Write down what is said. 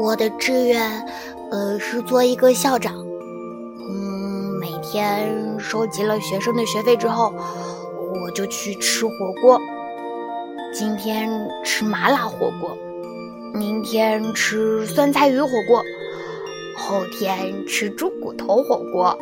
我的志愿呃是做一个校长。嗯每天收集了学生的学费之后我就去吃火锅。今天吃麻辣火锅明天吃酸菜鱼火锅后天吃猪骨头火锅。